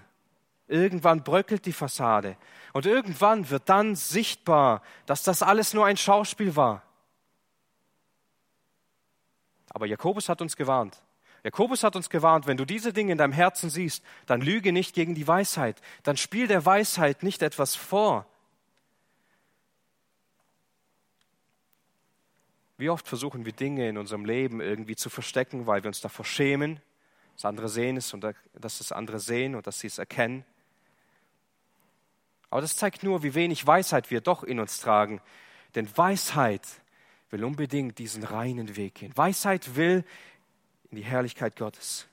Irgendwann bröckelt die Fassade und irgendwann wird dann sichtbar, dass das alles nur ein Schauspiel war. Aber Jakobus hat uns gewarnt. Jakobus hat uns gewarnt, wenn du diese Dinge in deinem Herzen siehst, dann lüge nicht gegen die Weisheit, dann spiel der Weisheit nicht etwas vor. Wie oft versuchen wir Dinge in unserem Leben irgendwie zu verstecken, weil wir uns davor schämen, dass andere sehen es und dass das andere sehen und dass sie es erkennen. Aber das zeigt nur, wie wenig Weisheit wir doch in uns tragen. Denn Weisheit will unbedingt diesen reinen Weg gehen. Weisheit will in die Herrlichkeit Gottes.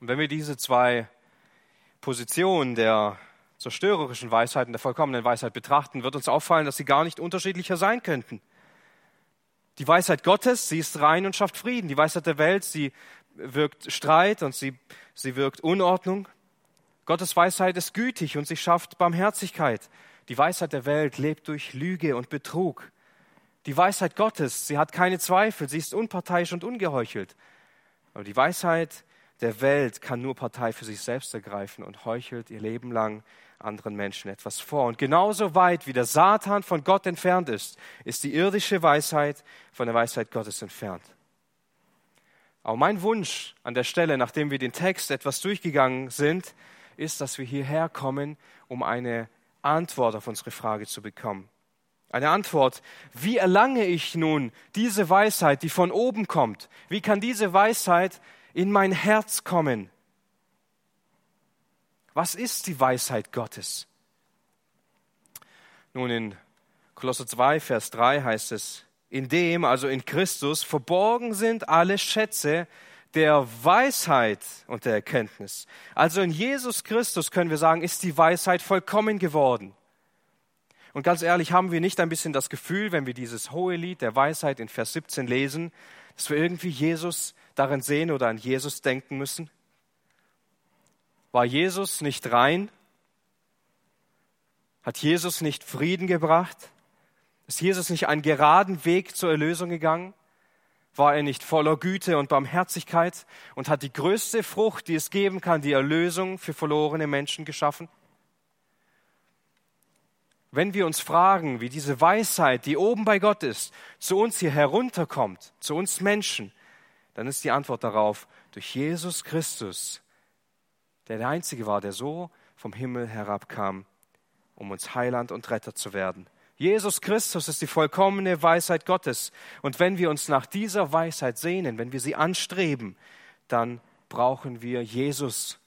Und wenn wir diese zwei Position der zerstörerischen Weisheit und der vollkommenen Weisheit betrachten, wird uns auffallen, dass sie gar nicht unterschiedlicher sein könnten. Die Weisheit Gottes, sie ist rein und schafft Frieden. Die Weisheit der Welt, sie wirkt Streit und sie, sie wirkt Unordnung. Gottes Weisheit ist gütig und sie schafft Barmherzigkeit. Die Weisheit der Welt lebt durch Lüge und Betrug. Die Weisheit Gottes, sie hat keine Zweifel, sie ist unparteiisch und ungeheuchelt. Aber die Weisheit der Welt kann nur Partei für sich selbst ergreifen und heuchelt ihr Leben lang anderen Menschen etwas vor. Und genauso weit wie der Satan von Gott entfernt ist, ist die irdische Weisheit von der Weisheit Gottes entfernt. Aber mein Wunsch an der Stelle, nachdem wir den Text etwas durchgegangen sind, ist, dass wir hierher kommen, um eine Antwort auf unsere Frage zu bekommen. Eine Antwort, wie erlange ich nun diese Weisheit, die von oben kommt? Wie kann diese Weisheit in mein Herz kommen? Was ist die Weisheit Gottes? Nun, in Kolosser 2, Vers 3 heißt es, in dem, also in Christus, verborgen sind alle Schätze der Weisheit und der Erkenntnis. Also in Jesus Christus können wir sagen, ist die Weisheit vollkommen geworden. Und ganz ehrlich, haben wir nicht ein bisschen das Gefühl, wenn wir dieses hohe Lied der Weisheit in Vers 17 lesen, dass wir irgendwie Jesus darin sehen oder an Jesus denken müssen? War Jesus nicht rein? Hat Jesus nicht Frieden gebracht? Ist Jesus nicht einen geraden Weg zur Erlösung gegangen? War er nicht voller Güte und Barmherzigkeit und hat die größte Frucht, die es geben kann, die Erlösung für verlorene Menschen geschaffen? Wenn wir uns fragen, wie diese Weisheit, die oben bei Gott ist, zu uns hier herunterkommt, zu uns Menschen, dann ist die Antwort darauf durch Jesus Christus, der der Einzige war, der so vom Himmel herabkam, um uns Heiland und Retter zu werden. Jesus Christus ist die vollkommene Weisheit Gottes. Und wenn wir uns nach dieser Weisheit sehnen, wenn wir sie anstreben, dann brauchen wir Jesus.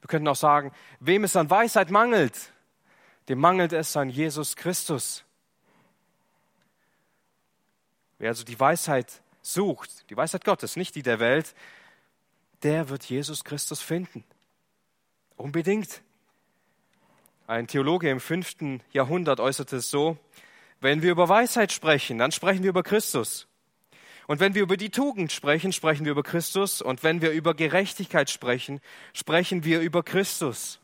Wir könnten auch sagen, wem es an Weisheit mangelt, dem mangelt es an Jesus Christus. Wer also die Weisheit sucht, die Weisheit Gottes, nicht die der Welt, der wird Jesus Christus finden. Unbedingt. Ein Theologe im fünften Jahrhundert äußerte es so, wenn wir über Weisheit sprechen, dann sprechen wir über Christus. Und wenn wir über die Tugend sprechen, sprechen wir über Christus. Und wenn wir über Gerechtigkeit sprechen, sprechen wir über Christus.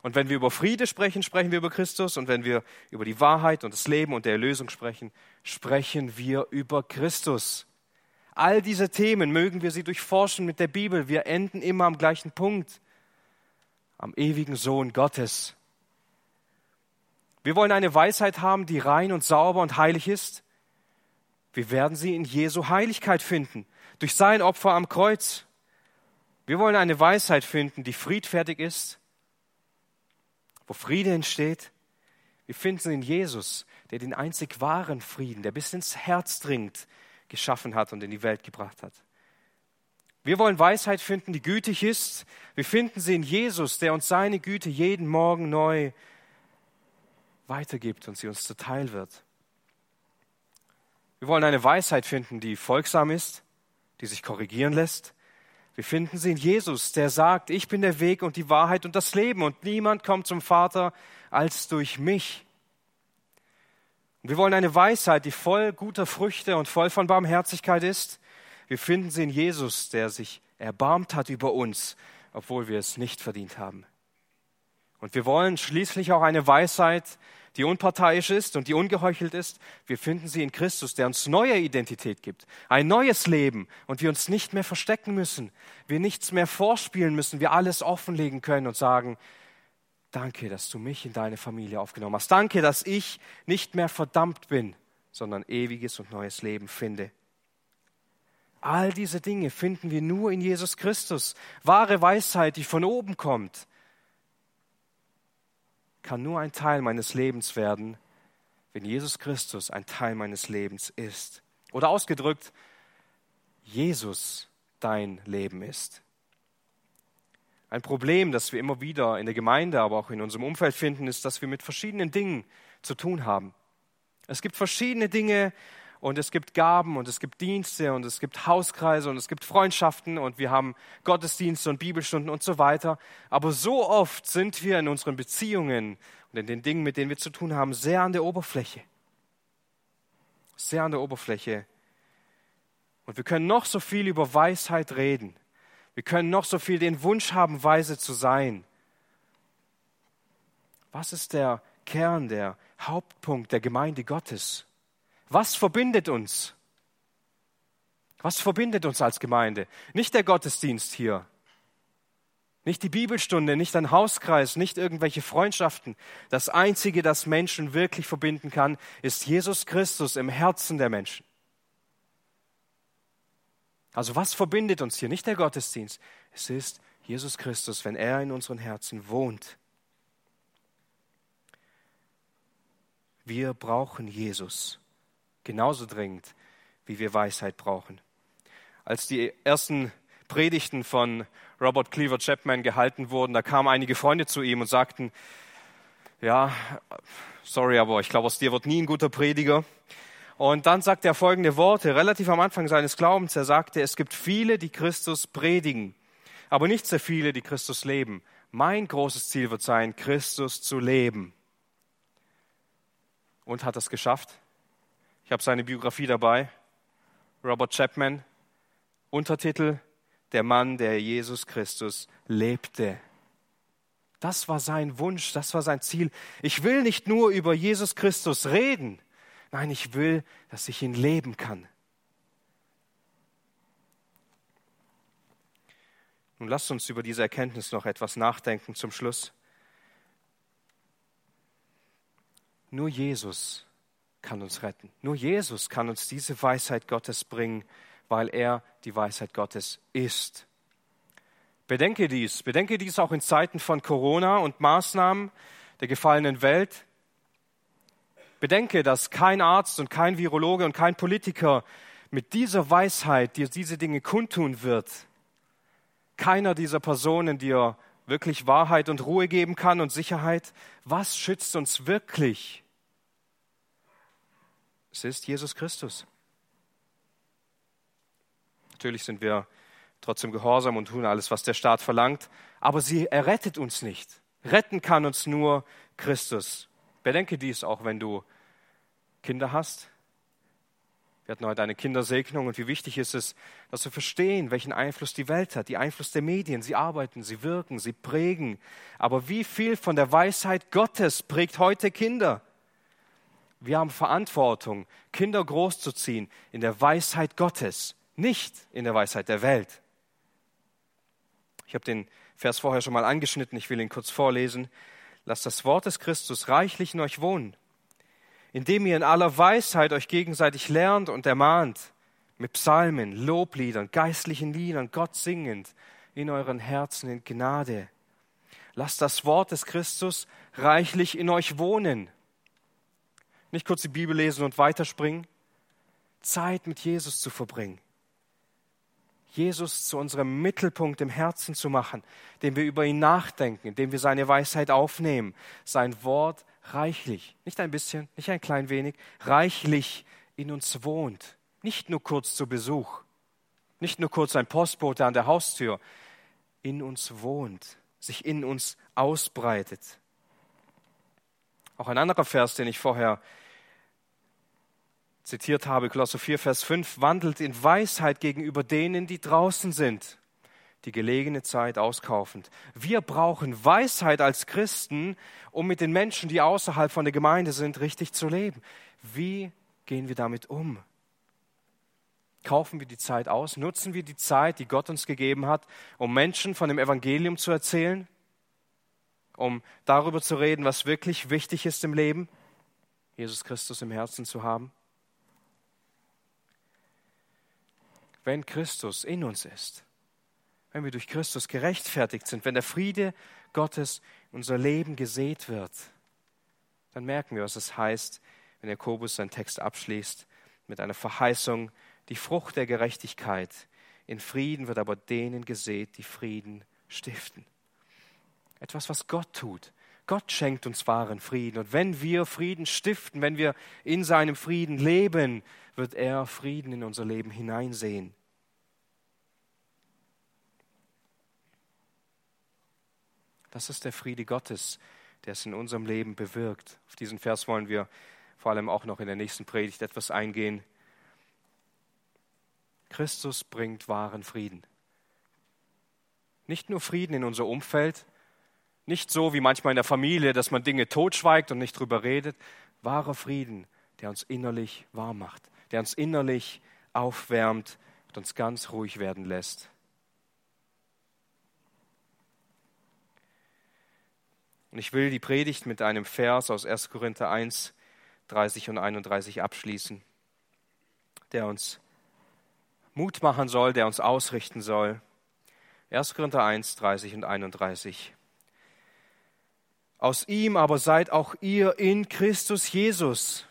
Und wenn wir über Friede sprechen, sprechen wir über Christus. Und wenn wir über die Wahrheit und das Leben und der Erlösung sprechen, sprechen wir über Christus. All diese Themen mögen wir sie durchforschen mit der Bibel. Wir enden immer am gleichen Punkt. Am ewigen Sohn Gottes. Wir wollen eine Weisheit haben, die rein und sauber und heilig ist. Wir werden sie in Jesu Heiligkeit finden, durch sein Opfer am Kreuz. Wir wollen eine Weisheit finden, die friedfertig ist, wo Friede entsteht. Wir finden sie in Jesus, der den einzig wahren Frieden, der bis ins Herz dringt, geschaffen hat und in die Welt gebracht hat. Wir wollen Weisheit finden, die gütig ist. Wir finden sie in Jesus, der uns seine Güte jeden Morgen neu weitergibt und sie uns zuteil wird. Wir wollen eine Weisheit finden, die folgsam ist, die sich korrigieren lässt, wir finden sie in Jesus, der sagt, ich bin der Weg und die Wahrheit und das Leben und niemand kommt zum Vater als durch mich. Und wir wollen eine Weisheit, die voll guter Früchte und voll von Barmherzigkeit ist. Wir finden sie in Jesus, der sich erbarmt hat über uns, obwohl wir es nicht verdient haben. Und wir wollen schließlich auch eine Weisheit, die unparteiisch ist und die ungeheuchelt ist. Wir finden sie in Christus, der uns neue Identität gibt, ein neues Leben und wir uns nicht mehr verstecken müssen, wir nichts mehr vorspielen müssen, wir alles offenlegen können und sagen, danke, dass du mich in deine Familie aufgenommen hast. Danke, dass ich nicht mehr verdammt bin, sondern ewiges und neues Leben finde. All diese Dinge finden wir nur in Jesus Christus. Wahre Weisheit, die von oben kommt, kann nur ein Teil meines Lebens werden, wenn Jesus Christus ein Teil meines Lebens ist. Oder ausgedrückt, Jesus dein Leben ist. Ein Problem, das wir immer wieder in der Gemeinde, aber auch in unserem Umfeld finden, ist, dass wir mit verschiedenen Dingen zu tun haben. Es gibt verschiedene Dinge und es gibt Gaben und es gibt Dienste und es gibt Hauskreise und es gibt Freundschaften und wir haben Gottesdienste und Bibelstunden und so weiter. Aber so oft sind wir in unseren Beziehungen und in den Dingen, mit denen wir zu tun haben, sehr an der Oberfläche. Sehr an der Oberfläche. Und wir können noch so viel über Weisheit reden. Wir können noch so viel den Wunsch haben, weise zu sein. Was ist der Kern, der Hauptpunkt der Gemeinde Gottes? Was verbindet uns? Was verbindet uns als Gemeinde? Nicht der Gottesdienst hier, nicht die Bibelstunde, nicht ein Hauskreis, nicht irgendwelche Freundschaften. Das Einzige, das Menschen wirklich verbinden kann, ist Jesus Christus im Herzen der Menschen. Also was verbindet uns hier? Nicht der Gottesdienst. Es ist Jesus Christus, wenn er in unseren Herzen wohnt. Wir brauchen Jesus genauso dringend, wie wir Weisheit brauchen. Als die ersten Predigten von Robert Cleaver Chapman gehalten wurden, da kamen einige Freunde zu ihm und sagten, ja, sorry, aber ich glaube, aus dir wird nie ein guter Prediger. Und dann sagt er folgende Worte, relativ am Anfang seines Glaubens. Er sagte, es gibt viele, die Christus predigen, aber nicht sehr viele, die Christus leben. Mein großes Ziel wird sein, Christus zu leben. Und hat es geschafft? Ich habe seine Biografie dabei. Robert Chapman, Untertitel Der Mann, der Jesus Christus lebte. Das war sein Wunsch, das war sein Ziel. Ich will nicht nur über Jesus Christus reden, nein, ich will, dass ich ihn leben kann. Nun lasst uns über diese Erkenntnis noch etwas nachdenken zum Schluss. Nur Jesus kann uns retten. Nur Jesus kann uns diese Weisheit Gottes bringen, weil er die Weisheit Gottes ist. Bedenke dies, bedenke dies auch in Zeiten von Corona und Maßnahmen der gefallenen Welt. Bedenke, dass kein Arzt und kein Virologe und kein Politiker mit dieser Weisheit dir diese Dinge kundtun wird. Keiner dieser Personen dir wirklich Wahrheit und Ruhe geben kann und Sicherheit. Was schützt uns wirklich? Es ist Jesus Christus. Natürlich sind wir trotzdem gehorsam und tun alles, was der Staat verlangt, aber sie errettet uns nicht. Retten kann uns nur Christus. Bedenke dies auch, wenn du Kinder hast. Wir hatten heute eine Kindersegnung und wie wichtig ist es, dass wir verstehen, welchen Einfluss die Welt hat, die Einfluss der Medien. Sie arbeiten, sie wirken, sie prägen. Aber wie viel von der Weisheit Gottes prägt heute Kinder? Wir haben Verantwortung, Kinder großzuziehen in der Weisheit Gottes, nicht in der Weisheit der Welt. Ich habe den Vers vorher schon mal angeschnitten, ich will ihn kurz vorlesen. Lasst das Wort des Christus reichlich in euch wohnen, indem ihr in aller Weisheit euch gegenseitig lernt und ermahnt, mit Psalmen, Lobliedern, geistlichen Liedern, Gott singend, in euren Herzen in Gnade. Lasst das Wort des Christus reichlich in euch wohnen nicht kurz die Bibel lesen und weiterspringen. Zeit mit Jesus zu verbringen. Jesus zu unserem Mittelpunkt im Herzen zu machen, indem wir über ihn nachdenken, indem wir seine Weisheit aufnehmen, sein Wort reichlich, nicht ein bisschen, nicht ein klein wenig, reichlich in uns wohnt. Nicht nur kurz zu Besuch, nicht nur kurz ein Postbote an der Haustür, in uns wohnt, sich in uns ausbreitet. Auch ein anderer Vers, den ich vorher zitiert habe, Kolosser 4, Vers 5, wandelt in Weisheit gegenüber denen, die draußen sind, die gelegene Zeit auskaufend. Wir brauchen Weisheit als Christen, um mit den Menschen, die außerhalb von der Gemeinde sind, richtig zu leben. Wie gehen wir damit um? Kaufen wir die Zeit aus? Nutzen wir die Zeit, die Gott uns gegeben hat, um Menschen von dem Evangelium zu erzählen? Um darüber zu reden, was wirklich wichtig ist im Leben? Jesus Christus im Herzen zu haben? Wenn Christus in uns ist, wenn wir durch Christus gerechtfertigt sind, wenn der Friede Gottes in unser Leben gesät wird, dann merken wir, was es heißt, wenn Jakobus seinen Text abschließt mit einer Verheißung, die Frucht der Gerechtigkeit in Frieden wird aber denen gesät, die Frieden stiften. Etwas, was Gott tut. Gott schenkt uns wahren Frieden. Und wenn wir Frieden stiften, wenn wir in seinem Frieden leben, wird er Frieden in unser Leben hineinsehen. Das ist der Friede Gottes, der es in unserem Leben bewirkt. Auf diesen Vers wollen wir vor allem auch noch in der nächsten Predigt etwas eingehen. Christus bringt wahren Frieden. Nicht nur Frieden in unser Umfeld, nicht so wie manchmal in der Familie, dass man Dinge totschweigt und nicht drüber redet. Wahrer Frieden, der uns innerlich warm macht, der uns innerlich aufwärmt und uns ganz ruhig werden lässt. Und ich will die Predigt mit einem Vers aus 1. Korinther 1, 30 und 31 abschließen, der uns Mut machen soll, der uns ausrichten soll. 1. Korinther 1, 30 und 31. Aus ihm aber seid auch ihr in Christus Jesus,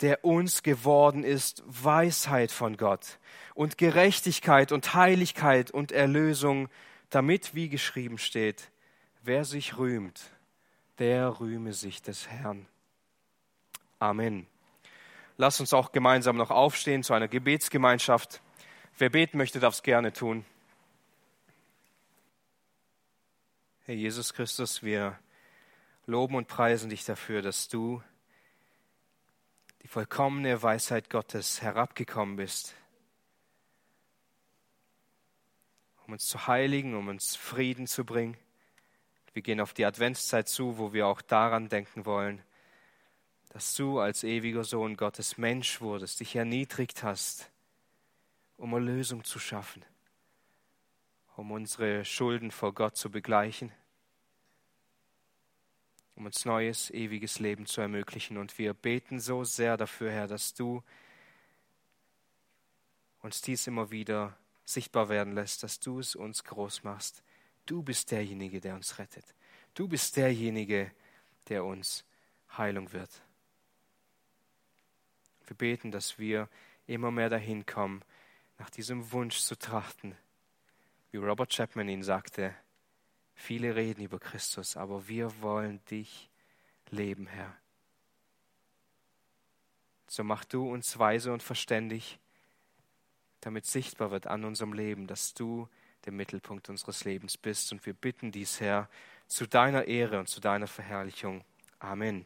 der uns geworden ist Weisheit von Gott und Gerechtigkeit und Heiligkeit und Erlösung, damit, wie geschrieben steht, wer sich rühmt, der rühme sich des Herrn. Amen. Lass uns auch gemeinsam noch aufstehen zu einer Gebetsgemeinschaft. Wer beten möchte, darf es gerne tun. Herr Jesus Christus, wir loben und preisen dich dafür, dass du die vollkommene Weisheit Gottes herabgekommen bist, um uns zu heiligen, um uns Frieden zu bringen. Wir gehen auf die Adventszeit zu, wo wir auch daran denken wollen, dass du als ewiger Sohn Gottes Mensch wurdest, dich erniedrigt hast, um Erlösung zu schaffen, um unsere Schulden vor Gott zu begleichen, um uns neues, ewiges Leben zu ermöglichen. Und wir beten so sehr dafür, Herr, dass du uns dies immer wieder sichtbar werden lässt, dass du es uns groß machst. Du bist derjenige, der uns rettet. Du bist derjenige, der uns Heilung wird. Wir beten, dass wir immer mehr dahin kommen, nach diesem Wunsch zu trachten. Wie Robert Chapman ihn sagte, viele reden über Christus, aber wir wollen dich leben, Herr. So mach du uns weise und verständig, damit sichtbar wird an unserem Leben, dass du der Mittelpunkt unseres Lebens bist. Und wir bitten dies, Herr, zu deiner Ehre und zu deiner Verherrlichung. Amen.